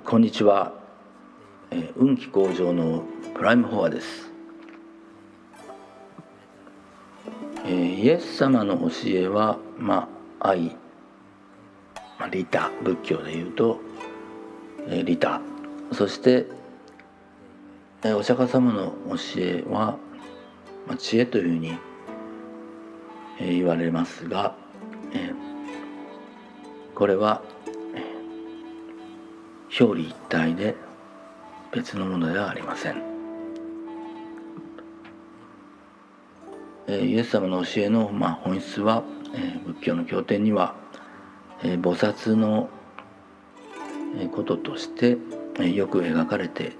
こんにちは、え運気向上のプライムフォアです、えーイエス様の教えはまあ愛、まあ、利他。仏教でいうと、えー利他。そして、えーお釈迦様の教えは、まあ、知恵というふうに、え言われますが、えこれは、表裏一体で別のものではありません、えーイエス様の教えの、まあ、本質は、えー仏教の経典には、えー菩薩のえこととして、えーよく描かれて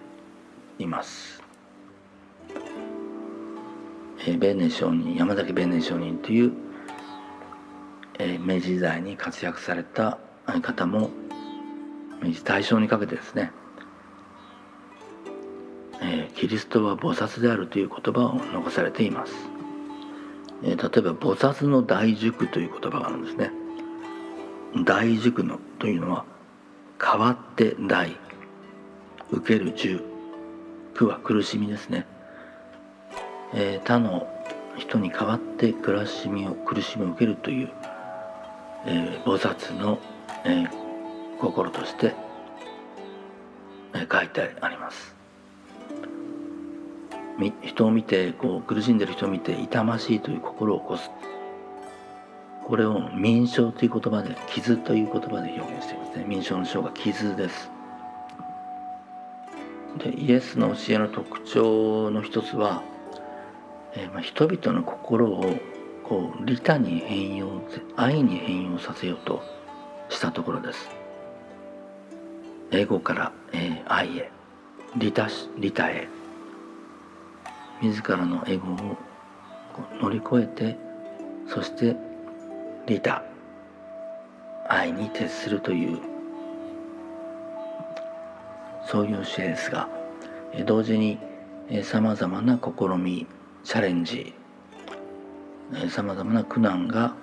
います。えー弁念上人山崎弁念上人という、えー明治時代に活躍された方も大正にかけてですね、えーキリストは菩薩であるという言葉を残されています。えー例えば菩薩の大塾という言葉があるんですね。大塾のというのは変わって大受ける十苦は苦しみですね、えー他の人に代わって苦しみを苦しみを受けるという、えー菩薩の、えー心として、え書いてあります。人を見てこう苦しんでる人を見て痛ましいという心を起こす。これを民傷という言葉で傷という言葉で表現していますね。民傷の章が傷です。でイエスの教えの特徴の一つは、えーまあ、人々の心をこう利他に変容愛に変容させようとしたところです。エゴから、えー愛へ利他利他へ。自らのエゴを乗り越えてそして利他愛に徹するというそういう教えですが同時にさまざまな試みチャレンジさまざまな苦難が、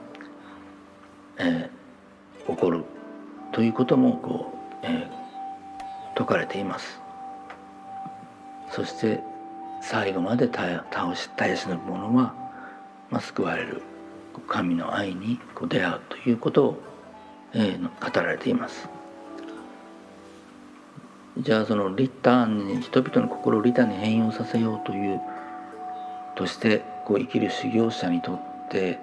えー起こるということもこう、えー説かれています。そして最後まで倒し絶やしの者は、まあ、救われる神の愛に出会うということを、えー語られています。じゃあその利他に人々の心を利他に変容させようというとしてこう生きる修行者にとって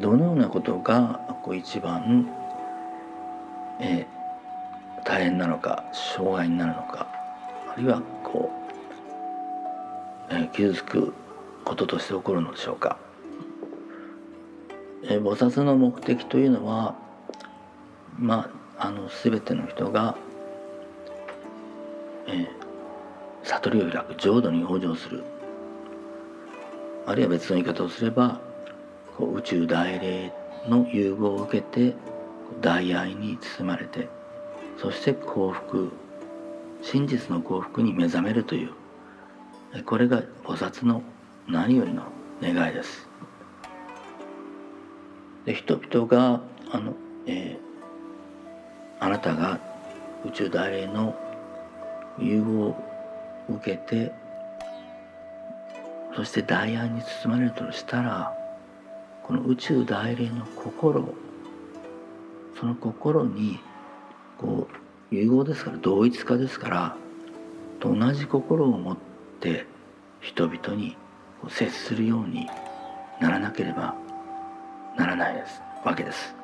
どのようなことがこう一番、えー大変なのか障害になるのかあるいはこう、えー傷つくこととして起こるのでしょうか。えー菩薩の目的というのはまああの全ての人が、えー悟りを開く浄土に往生するあるいは別の言い方をすればこう宇宙大霊の融合を受けて大愛に包まれてそして幸福真実の幸福に目覚めるというこれが菩薩の何よりの願いです。で人々があの、えーあなたが宇宙大霊の融合を受けてそして大愛に包まれるとしたらこの宇宙大霊の心その心にこう融合ですから同一化ですからと同じ心を持って人々に接するようにならなければならないですわけです。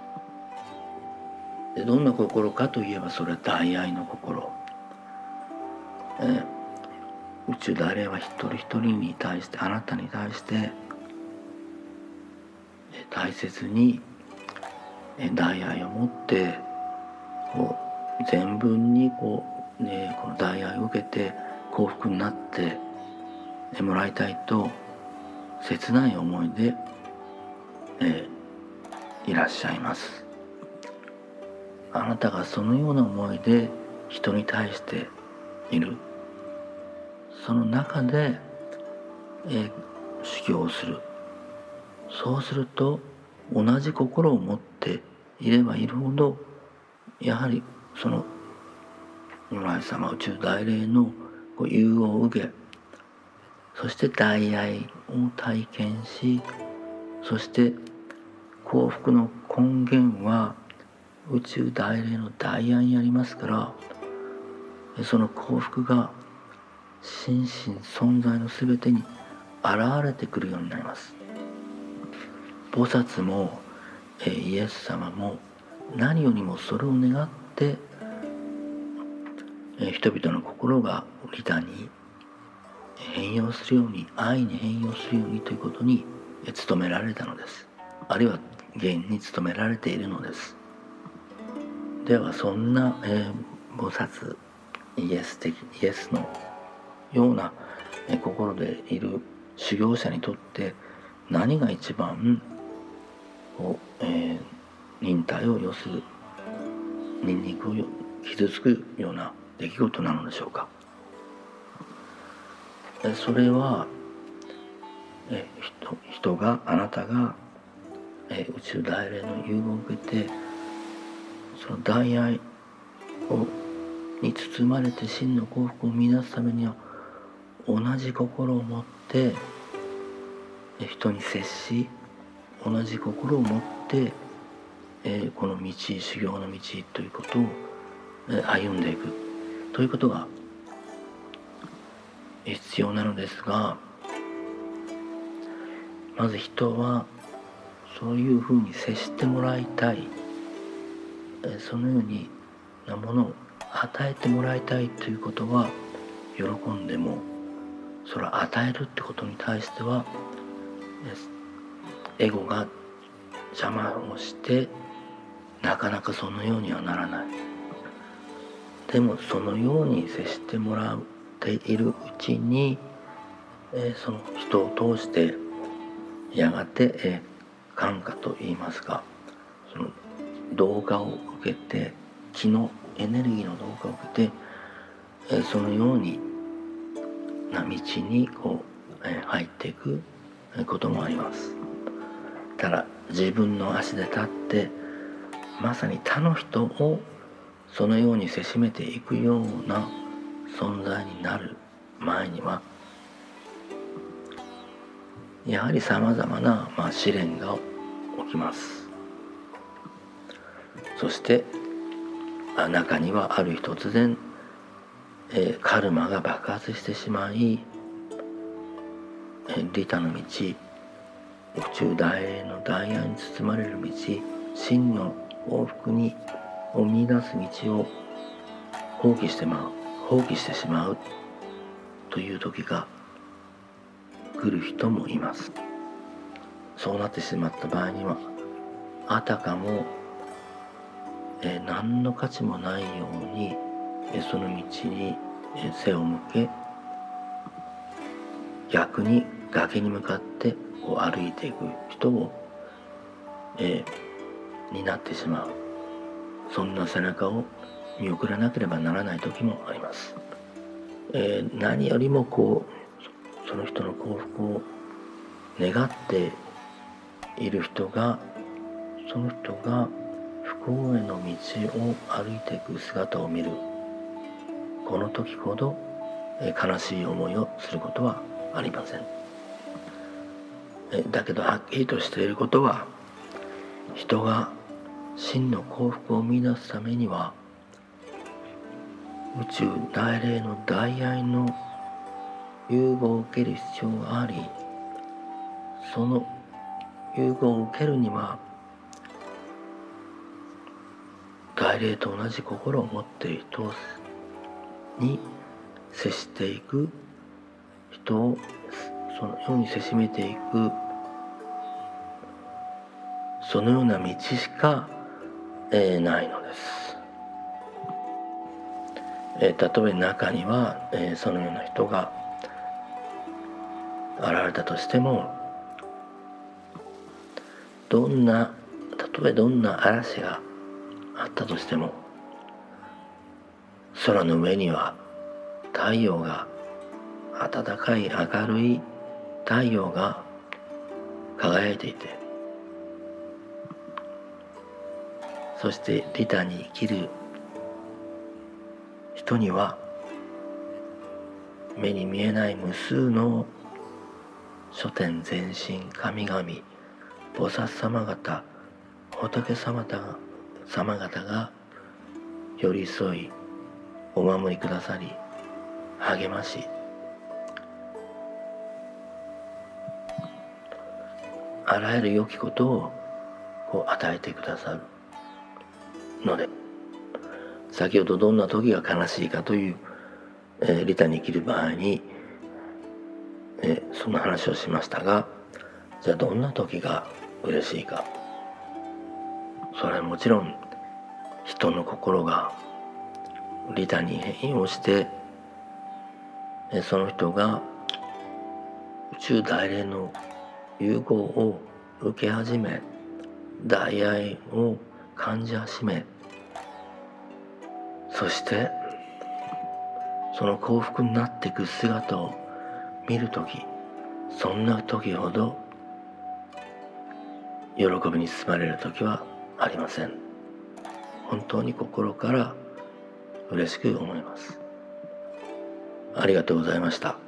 でどんな心かといえばそれは大愛の心、え宇宙大霊は一人一人に対してあなたに対して大切に大愛を持ってこう全文にこう、ね、この大愛を受けて幸福になってもらいたいと切ない思いで、えーいらっしゃいます。あなたがそのような思いで人に対しているその中で、えー修行をするそうすると同じ心を持っていればいるほどやはりその如来様宇宙大霊の融合を受けそして大愛を体験しそして幸福の根源は宇宙大霊の大愛にありますからその幸福が心身存在の全てに現れてくるようになります。菩薩もイエス様も何よりもそれを願って人々の心が利他に変容するように愛に変容するようにということに努められたのです。あるいは現に努められているのです。ではそんな、えー、菩薩イエス的イエスのような、え、心でいる修行者にとって何が一番こう、えー、忍耐を要するニンニクを傷つくような出来事なのでしょうか。それはえ人人があなたがえ宇宙大霊の融合を受けてその大愛をに包まれて真の幸福を見出すためには同じ心を持って人に接し同じ心を持って、えこの道修行の道ということを、歩んでいく。ということが必要なのですがまず人はそういうふうに接してもらいたい。そのようなものを与えてもらいたいということは喜んでもそれを与えるってことに対してはエゴが邪魔をしてなかなかそのようにはならない。でもそのように接してもらっているうちに、えその人を通してやがて、え感化といいますかその動画を受けて気のエネルギーの動画を受けて、えそのようにな道にこう、え入っていくこともあります。ただ自分の足で立ってまさに他の人をそのようにせしめていくような存在になる前にはやはりさまざまな、まあ、試練が起きます。そして中にはある日突然、え、カルマが爆発してしまい、えー、利他の道宇宙大霊の大愛に包まれる道真の往復にを見出す道を放棄してまう放棄してしまうという時が来る人もいます。そうなってしまった場合にはあたかも、えー、何の価値もないように、えー、その道に、えー、背を向け逆に崖に向かってこう歩いていく人を、えー、になってしまう。そんな背中を見送らなければならない時もあります、えー、何よりもこうその人の幸福を願っている人がその人が不幸への道を歩いていく姿を見る。この時ほどえ悲しい思いをすることはありません。えだけどはっきりとしていることは人が真の幸福を見出すためには宇宙大霊の大愛の融合を受ける必要がありその融合を受けるには大霊と同じ心を持っている人に接していく人をそのようにせしめていくそのような道しか、えー、ないのです。えー、たとえ中には、えー、そのような人が現れたとしてもどんなたとえどんな嵐があったとしても空の上には太陽が暖かい明るい太陽が輝いていてそして利他に生きる人には目に見えない無数の書店全身神々菩薩様方仏様方様方が寄り添いお守りくださり励ましあらゆる良きことを与えてくださるので先ほどどんな時が悲しいかという、えー、リタに生きる場合に、えー、その話をしましたがじゃあどんな時が嬉しいか。それはもちろん人の心が利他に変容してその人が宇宙大霊の融合を受け始め大愛を感じ始めそしてその幸福になっていく姿を見る時そんな時ほど喜びに包まれる時はありません。本当に心から嬉しく思います。ありがとうございました。